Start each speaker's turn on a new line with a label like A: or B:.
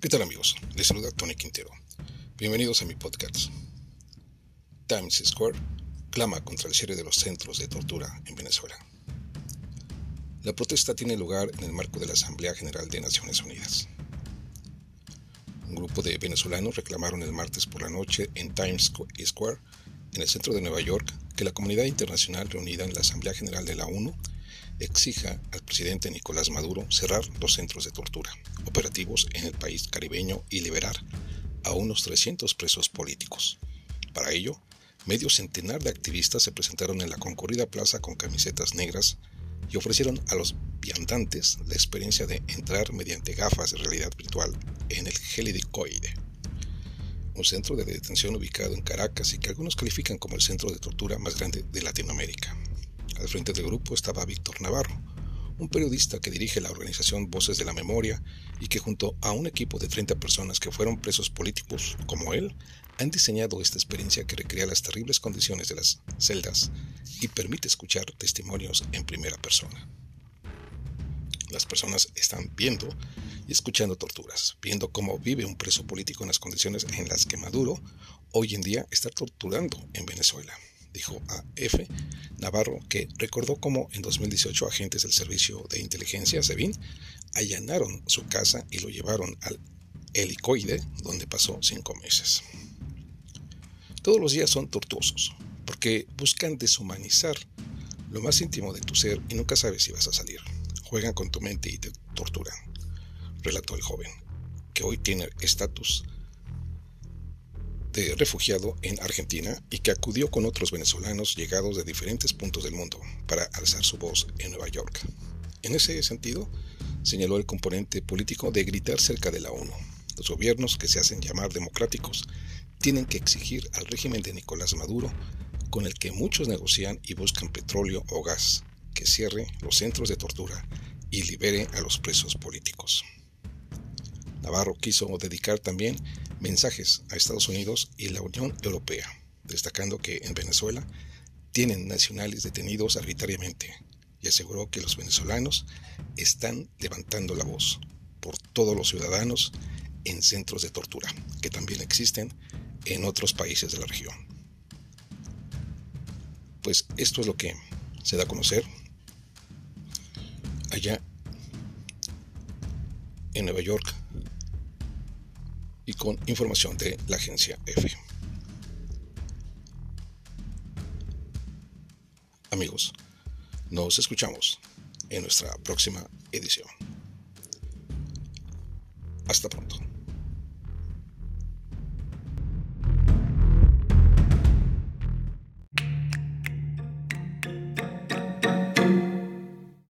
A: ¿Qué tal amigos? Les saluda Tony Quintero. Bienvenidos a mi podcast. Times Square clama contra el cierre de los centros de tortura en Venezuela. La protesta tiene lugar en el marco de la Asamblea General de Naciones Unidas. Un grupo de venezolanos reclamaron el martes por la noche en Times Square, en el centro de Nueva York, que la comunidad internacional reunida en la Asamblea General de la ONU exija al presidente Nicolás Maduro cerrar los centros de tortura operativos en el país caribeño y liberar a unos 300 presos políticos. Para ello, medio centenar de activistas se presentaron en la concurrida plaza con camisetas negras y ofrecieron a los viandantes la experiencia de entrar mediante gafas de realidad virtual en el Gelidicoide, un centro de detención ubicado en Caracas y que algunos califican como el centro de tortura más grande de Latinoamérica. Al frente del grupo estaba Víctor Navarro, un periodista que dirige la organización Voces de la Memoria y que junto a un equipo de 30 personas que fueron presos políticos como él, han diseñado esta experiencia que recrea las terribles condiciones de las celdas y permite escuchar testimonios en primera persona. Las personas están viendo y escuchando torturas, viendo cómo vive un preso político en las condiciones en las que Maduro hoy en día está torturando en Venezuela dijo a F. Navarro, que recordó cómo en 2018 agentes del Servicio de Inteligencia, SEBIN, allanaron su casa y lo llevaron al helicoide, donde pasó cinco meses. Todos los días son tortuosos, porque buscan deshumanizar lo más íntimo de tu ser y nunca sabes si vas a salir. Juegan con tu mente y te torturan, relató el joven, que hoy tiene estatus de refugiado en Argentina y que acudió con otros venezolanos llegados de diferentes puntos del mundo para alzar su voz en Nueva York. En ese sentido, señaló el componente político de gritar cerca de la ONU. Los gobiernos que se hacen llamar democráticos tienen que exigir al régimen de Nicolás Maduro, con el que muchos negocian y buscan petróleo o gas, que cierre los centros de tortura y libere a los presos políticos. Navarro quiso dedicar también mensajes a Estados Unidos y la Unión Europea, destacando que en Venezuela tienen nacionales detenidos arbitrariamente y aseguró que los venezolanos están levantando la voz por todos los ciudadanos en centros de tortura, que también existen en otros países de la región. Pues esto es lo que se da a conocer allá en Nueva York con información de la agencia F. Amigos, nos escuchamos en nuestra próxima edición. Hasta pronto.